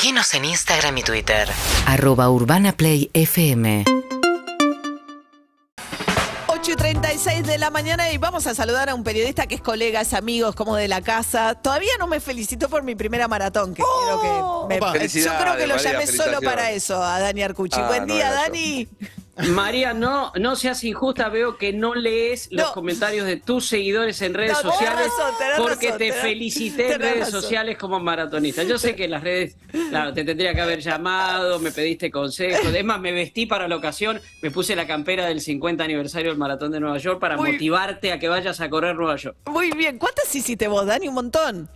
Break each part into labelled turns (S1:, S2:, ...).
S1: Seguinos en Instagram y Twitter.
S2: Arroba Urbana Play FM.
S3: 8 y 36 de la mañana y vamos a saludar a un periodista que es colega, es amigo, es como de la casa. Todavía no me felicitó por mi primera maratón, que creo que me-
S4: Opa.
S3: yo creo que
S4: Felicidades,
S3: lo
S4: María,
S3: llamé solo para eso, a Dani Arcucci.
S4: Ah,
S3: Buen
S4: no
S3: día,
S4: era.
S3: Dani.
S5: María, no, no seas injusta, veo que no lees los comentarios de tus seguidores en redes
S3: No,
S5: sociales
S3: razón,
S5: porque
S3: razón,
S5: te
S3: tenés-
S5: felicité en redes
S3: razón.
S5: sociales como maratonista. Yo sé que en las redes, claro, te tendría que haber llamado, me pediste consejos, es más, me vestí para la ocasión, me puse la campera del 50 aniversario del Maratón de Nueva York para
S3: Muy-
S5: motivarte a que vayas a correr Nueva York.
S3: Muy bien, ¿cuántas hiciste vos, Dani? Un montón.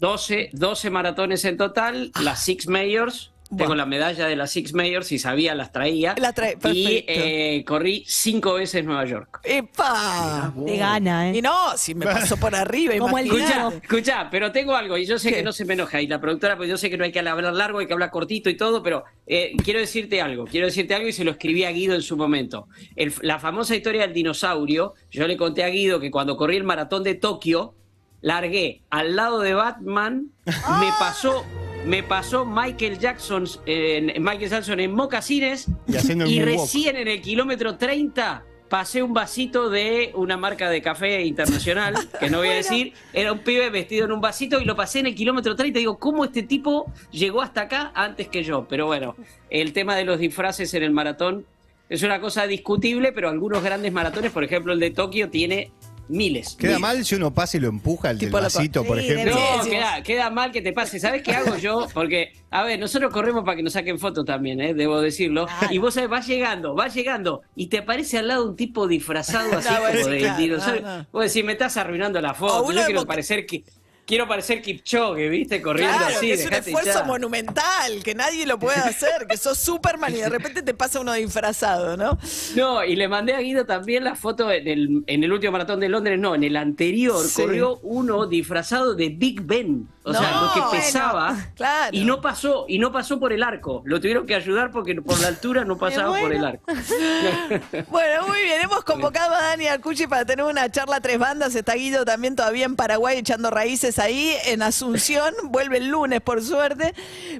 S5: 12, 12 maratones en total, las Six Majors. Tengo la medalla de las Six Majors, si sabía las traía.
S3: La trae-
S5: y eh, corrí cinco veces Nueva York.
S3: ¡Epa!
S6: Te gana, ¿eh?
S3: Y no, si me pasó por arriba,
S6: Como.
S5: Escucha, escucha, pero tengo algo y yo sé
S3: ¿Qué?
S5: que no se me enoja y la productora, pues yo sé que no hay que hablar largo, hay que hablar cortito y todo, pero eh, quiero decirte algo, quiero decirte algo y se lo escribí a Guido en su momento. El- la famosa historia del dinosaurio, yo le conté a Guido que cuando corrí el maratón de Tokio, largué al lado de Batman, me pasó... Me pasó Michael Jackson, en, Michael Jackson en mocasines
S7: Y
S5: y recién en el kilómetro 30 pasé un vasito de una marca de café internacional, que no voy a decir, era un pibe vestido en un vasito y lo pasé en el kilómetro 30. Digo, ¿cómo este tipo llegó hasta acá antes que yo? Pero bueno, el tema de los disfraces en el maratón es una cosa discutible, pero algunos grandes maratones, por ejemplo el de Tokio, tiene miles.
S7: Queda
S5: Miles.
S7: mal si uno pasa y lo empuja el del vasito, por
S6: Sí,
S7: ejemplo.
S5: No,
S3: Sí,
S5: queda, queda mal que te pase. ¿Sabes qué hago yo? Porque, a ver, nosotros corremos para que nos saquen fotos también, ¿eh? debo decirlo. Y vos sabés, vas llegando, vas llegando y te aparece al lado un tipo disfrazado así
S3: No,
S5: como de
S3: claro,
S5: dinosaurio.
S3: no, no.
S5: Vos decís, me estás arruinando la foto. Yo quiero parecer que. Quiero parecer Kipchoge, ¿viste? Corriendo
S3: Claro,
S5: así.
S3: que es un esfuerzo monumental, que nadie lo puede hacer, que sos Superman y de repente te pasa uno disfrazado, ¿no?
S5: No, y le mandé a Guido también la foto en el, en el último maratón de Londres, no, en el anterior
S3: Sí.
S5: corrió uno disfrazado de Big Ben. O sea, lo que
S3: bueno,
S5: pesaba.
S3: claro.
S5: Y no pasó, y no pasó por el arco. Lo tuvieron que ayudar porque por la altura no pasaba por el arco.
S3: Bueno, muy bien, hemos convocado a Dani Arcucci para tener una charla a tres bandas. Está Guido también todavía en Paraguay echando raíces ahí, en Asunción. Vuelve el lunes, por suerte.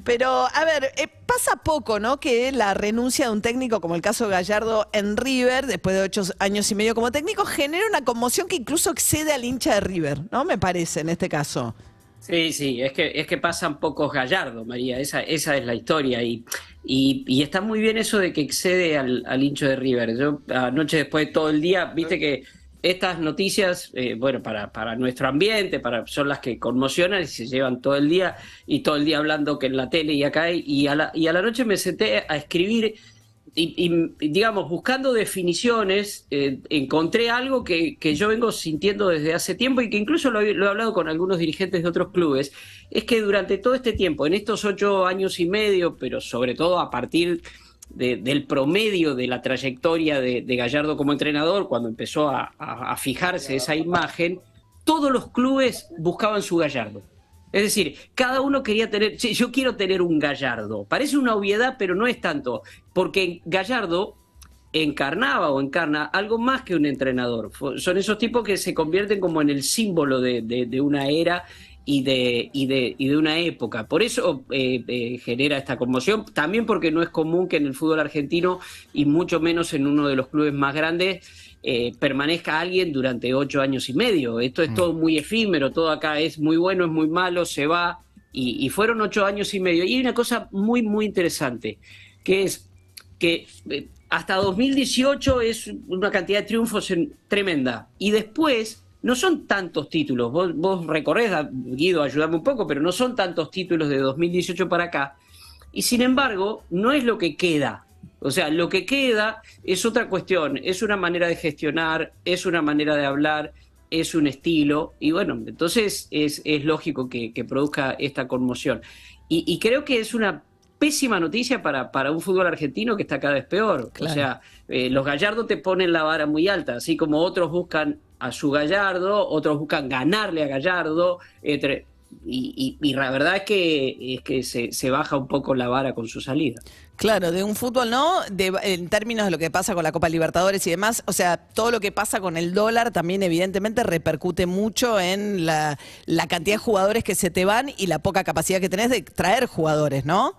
S3: Pero, a ver, eh, pasa poco, ¿no? Que la renuncia de un técnico, como el caso Gallardo en River, después de ocho años y medio como técnico, genera una conmoción que incluso excede al hincha de River, ¿no? Me parece, en este caso.
S5: Sí, sí, es que, es que pasan pocos gallardos, María, esa, esa es la historia. Y, y, y está muy bien eso de que excede al, al hincho de River. Yo anoche después de todo el día, viste que estas noticias, eh, bueno, para, para nuestro ambiente, para, son las que conmocionan y se llevan todo el día, y todo el día hablando que en la tele y acá, y a la, y a la noche me senté a escribir y, y, digamos, buscando definiciones, eh, encontré algo que, que yo vengo sintiendo desde hace tiempo y que incluso lo, he- lo he hablado con algunos dirigentes de otros clubes, es que durante todo este tiempo, en estos ocho años y medio, pero sobre todo a partir de- del promedio de la trayectoria de, Gallardo como entrenador, cuando empezó a, fijarse esa imagen, todos los clubes buscaban su Gallardo. Es decir, cada uno quería tener, yo quiero tener un Gallardo. Parece una obviedad, pero no es tanto, porque Gallardo encarnaba o encarna algo más que un entrenador. Son esos tipos que se convierten como en el símbolo de una era y de, y, de, y de una época. Por eso eh, eh, genera esta conmoción, también porque no es común que en el fútbol argentino y mucho menos en uno de los clubes más grandes eh, permanezca alguien durante ocho años y medio. Esto es todo muy efímero, todo acá es muy bueno, es muy malo, se va. Y, y fueron ocho años y medio. Y hay una cosa muy, muy interesante, que es que hasta 2018 es una cantidad de triunfos en- tremenda. Y después no son tantos títulos. Vos, vos recorres, Guido, ayudame un poco, pero no son tantos títulos de 2018 para acá. Y sin embargo, no es lo que queda. O sea, lo que queda es otra cuestión, es una manera de gestionar, es una manera de hablar, es un estilo, y bueno, entonces es, es lógico que, que produzca esta conmoción. Y, y creo que es una pésima noticia para, para un fútbol argentino que está cada vez peor.
S3: Claro.
S5: O sea, eh, los Gallardo te ponen la vara muy alta, así como otros buscan a su Gallardo, otros buscan ganarle a Gallardo. entre- y, y, la verdad es que, es que se, se, baja un poco la vara con su salida.
S3: Claro, de un fútbol, ¿no? De, en términos de lo que pasa con la Copa Libertadores y demás, o sea, todo lo que pasa con el dólar también evidentemente repercute mucho en la, la cantidad de jugadores que se te van y la poca capacidad que tenés de traer jugadores, ¿no?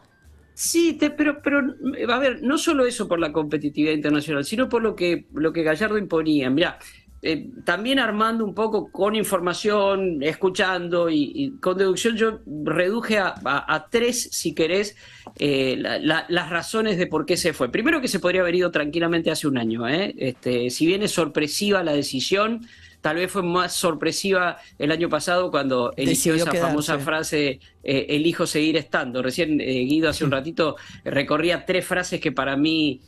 S5: Sí, pero, pero a ver, no solo eso por la competitividad internacional, sino por lo que, lo que Gallardo imponía. Mira, eh, también armando un poco con información, escuchando y, con deducción, yo reduje a, tres, si querés, eh, las razones de por qué se fue. Primero que se podría haber ido tranquilamente hace un año. ¿eh? Este, si bien es sorpresiva la decisión, tal vez fue más sorpresiva el año pasado cuando eligió esa famosa frase, elijo seguir estando. Recién Guido hace un ratito recorría tres frases que para mí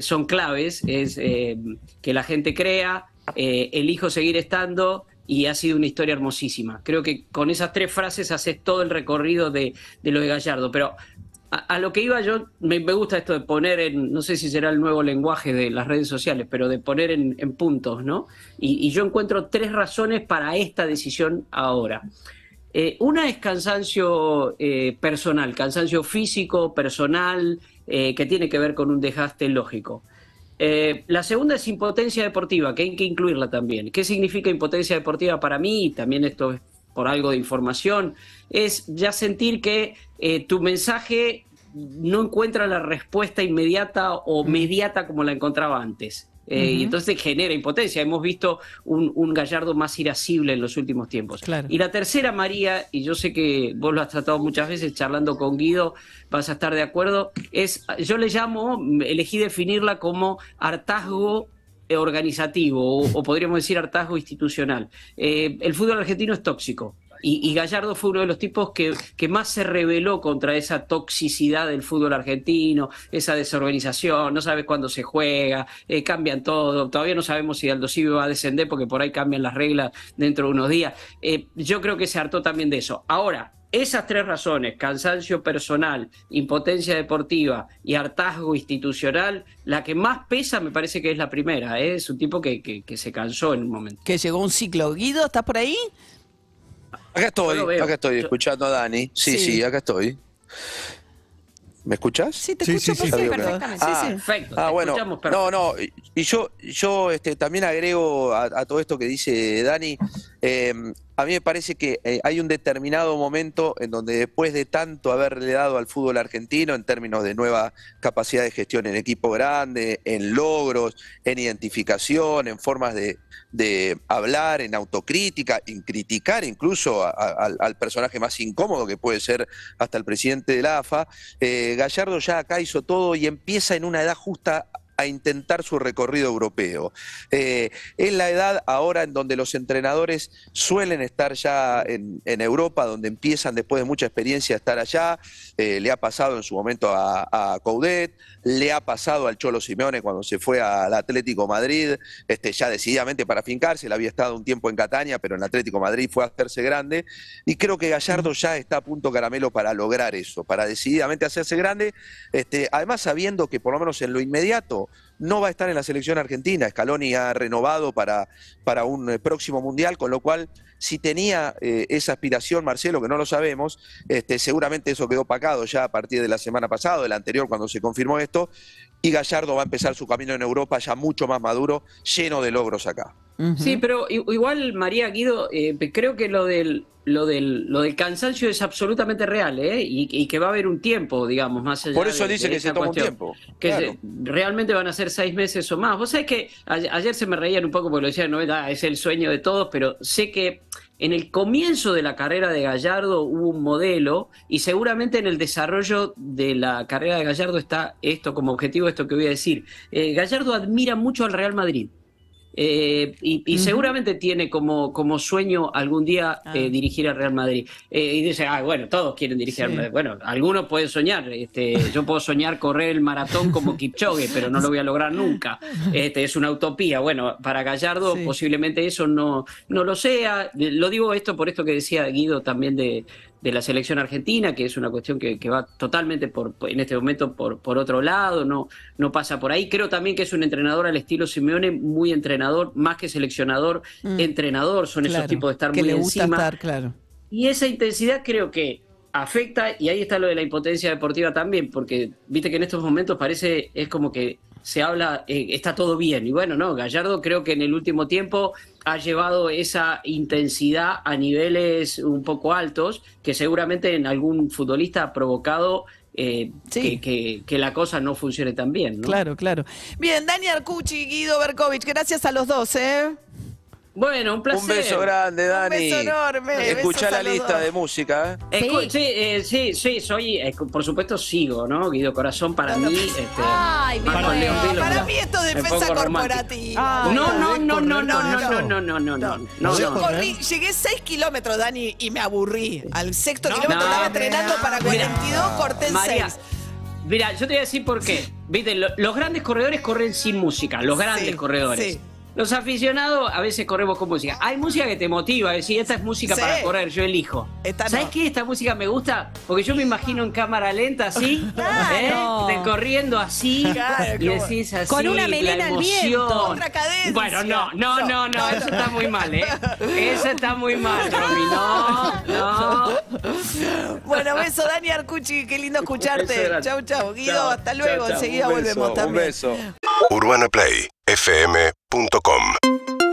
S5: son claves, es que la gente crea, eh, elijo seguir estando y ha sido una historia hermosísima. Creo que con esas tres frases haces todo el recorrido de, lo de Gallardo, pero a, lo que iba yo, me, gusta esto de poner en, no sé si será el nuevo lenguaje de las redes sociales, pero de poner en, puntos, ¿no? Y, yo encuentro tres razones para esta decisión ahora. Eh, una es cansancio eh, personal, cansancio físico, personal, que tiene que ver con un desgaste lógico. Eh, la segunda es impotencia deportiva, que hay que incluirla también. ¿Qué significa impotencia deportiva para mí? También esto es por algo de información. Es ya sentir que eh, tu mensaje no encuentra la respuesta inmediata o mediata como la encontraba antes. Eh, y entonces genera impotencia. Hemos visto un, Gallardo más irascible en los últimos tiempos. Y la tercera, María, y yo sé que vos lo has tratado muchas veces charlando con Guido, vas a estar de acuerdo, es, yo le llamo, elegí definirla como hartazgo organizativo o, podríamos decir hartazgo institucional. Eh, el fútbol argentino es tóxico. Y, Gallardo fue uno de los tipos que, más se rebeló contra esa toxicidad del fútbol argentino, esa desorganización, no sabes cuándo se juega, eh, cambian todo, todavía no sabemos si Aldo Civi va a descender porque por ahí cambian las reglas dentro de unos días. Eh, yo creo que se hartó también de eso. Ahora, esas tres razones, cansancio personal, impotencia deportiva y hartazgo institucional, la que más pesa me parece que es la primera. ¿eh? Es un tipo que, que, que, se cansó en un momento.
S3: Que llegó un ciclo. Guido, ¿estás por ahí?
S4: Acá estoy, acá estoy, escuchando a Dani. Sí, sí, acá estoy. ¿Me escuchas?
S3: Sí, te escucho perfectamente.
S4: Ah, perfecto. Ah, bueno. No, no. Y yo, yo este, también agrego a, todo esto que dice Dani. Eh, a mí me parece que eh, hay un determinado momento en donde después de tanto haberle dado al fútbol argentino en términos de nueva capacidad de gestión en equipo grande, en logros, en identificación, en formas de, hablar, en autocrítica, en criticar incluso al personaje más incómodo que puede ser hasta el presidente de la AFA, eh, Gallardo ya acá hizo todo y empieza en una edad justa a intentar su recorrido europeo. Eh, es la edad ahora en donde los entrenadores suelen estar ya en, Europa, donde empiezan después de mucha experiencia a estar allá. Eh, le ha pasado en su momento a, a, Coudet, le ha pasado al Cholo Simeone cuando se fue al Atlético Madrid, este, ya decididamente para fincarse, le había estado un tiempo en Catania, pero en Atlético Madrid fue a hacerse grande. Y creo que Gallardo ya está a punto caramelo para lograr eso, para decididamente hacerse grande, este, además sabiendo que por lo menos en lo inmediato, no va a estar en la selección argentina. Scaloni ha renovado para, para un eh, próximo mundial, con lo cual, si tenía eh, esa aspiración, Marcelo, que no lo sabemos, este, seguramente eso quedó pacado ya a partir de la semana pasada, del anterior, cuando se confirmó esto, y Gallardo va a empezar su camino en Europa ya mucho más maduro, lleno de logros acá.
S5: Sí, pero igual, María Guido, eh, creo que lo del, lo del, lo del cansancio es absolutamente real, ¿eh? Y, que va a haber un tiempo, digamos, más allá
S4: Por eso dice que se toma un tiempo.
S5: Que realmente van a ser seis meses o más. Vos sabés que ayer se me reían un poco porque lo decían, no, es el sueño de todos, pero sé que en el comienzo de la carrera de Gallardo hubo un modelo y seguramente en el desarrollo de la carrera de Gallardo está esto como objetivo, esto que voy a decir. Eh, Gallardo admira mucho al Real Madrid. Eh, y, seguramente tiene como, como sueño algún día eh, ah. dirigir al Real Madrid. Eh, y dice, ah, bueno, todos quieren dirigir al Madrid. Bueno, algunos pueden soñar. Este, yo puedo soñar correr el maratón como Kipchoge, pero no lo voy a lograr nunca. Este, es una utopía. Bueno, para Gallardo posiblemente eso no, no lo sea. Lo digo esto por esto que decía Guido también de, de la selección argentina, que es una cuestión que, va totalmente por, en este momento por, por otro lado, no, no pasa por ahí. Creo también que es un entrenador al estilo Simeone, muy entrenador, más que seleccionador, mm. entrenador, son esos tipos de estar
S3: que
S5: muy
S3: le
S5: gusta
S3: Estar, claro.
S5: Y esa intensidad creo que afecta, y ahí está lo de la impotencia deportiva también, porque viste que en estos momentos parece, es como que se habla, eh, está todo bien. Y bueno, no, Gallardo creo que en el último tiempo ha llevado esa intensidad a niveles un poco altos, que seguramente en algún futbolista ha provocado eh, que, que, la cosa no funcione tan bien. ¿no?
S3: Claro, claro. Bien, Daniel Cucci, Guido Berkovich, gracias a los dos, ¿eh?
S5: Bueno, un placer.
S4: Un beso grande, Dani.
S3: Un beso enorme.
S4: Escuchá la lista de música.
S5: ¿eh? Sí. Eh, sí, sí, soy, eh, por supuesto sigo, ¿no? Guido Corazón para mí. Este,
S3: Ay, para, para mí esto es defensa corporativa.
S5: no, no, no, no, no, no, no, no, no, no, no.
S3: Yo corrí, llegué 6 kilómetros, Dani, y me aburrí. Al sexto kilómetro estaba entrenando para 42, corté el 6.
S5: Mira, yo te voy a decir por qué. Viste, los grandes corredores corren sin música, los grandes corredores. Sí. Los aficionados a veces corremos con música. Hay música que te motiva, decir, esta es música para correr, yo elijo. ¿Sabes qué? Esta música me gusta porque yo me imagino en cámara lenta así, ¿eh? corriendo así, y decís así,
S3: con una melena al viento,
S5: otra cadencia. Bueno, no, no, no, no, eso está muy mal, ¿eh? Eso está muy mal, Romy, no, no.
S3: Bueno, beso, Dani Arcucci, qué lindo escucharte. Chau, chau. Guido, hasta luego, enseguida volvemos también.
S4: Un beso.
S6: Urbana Play, FM radiomex.com.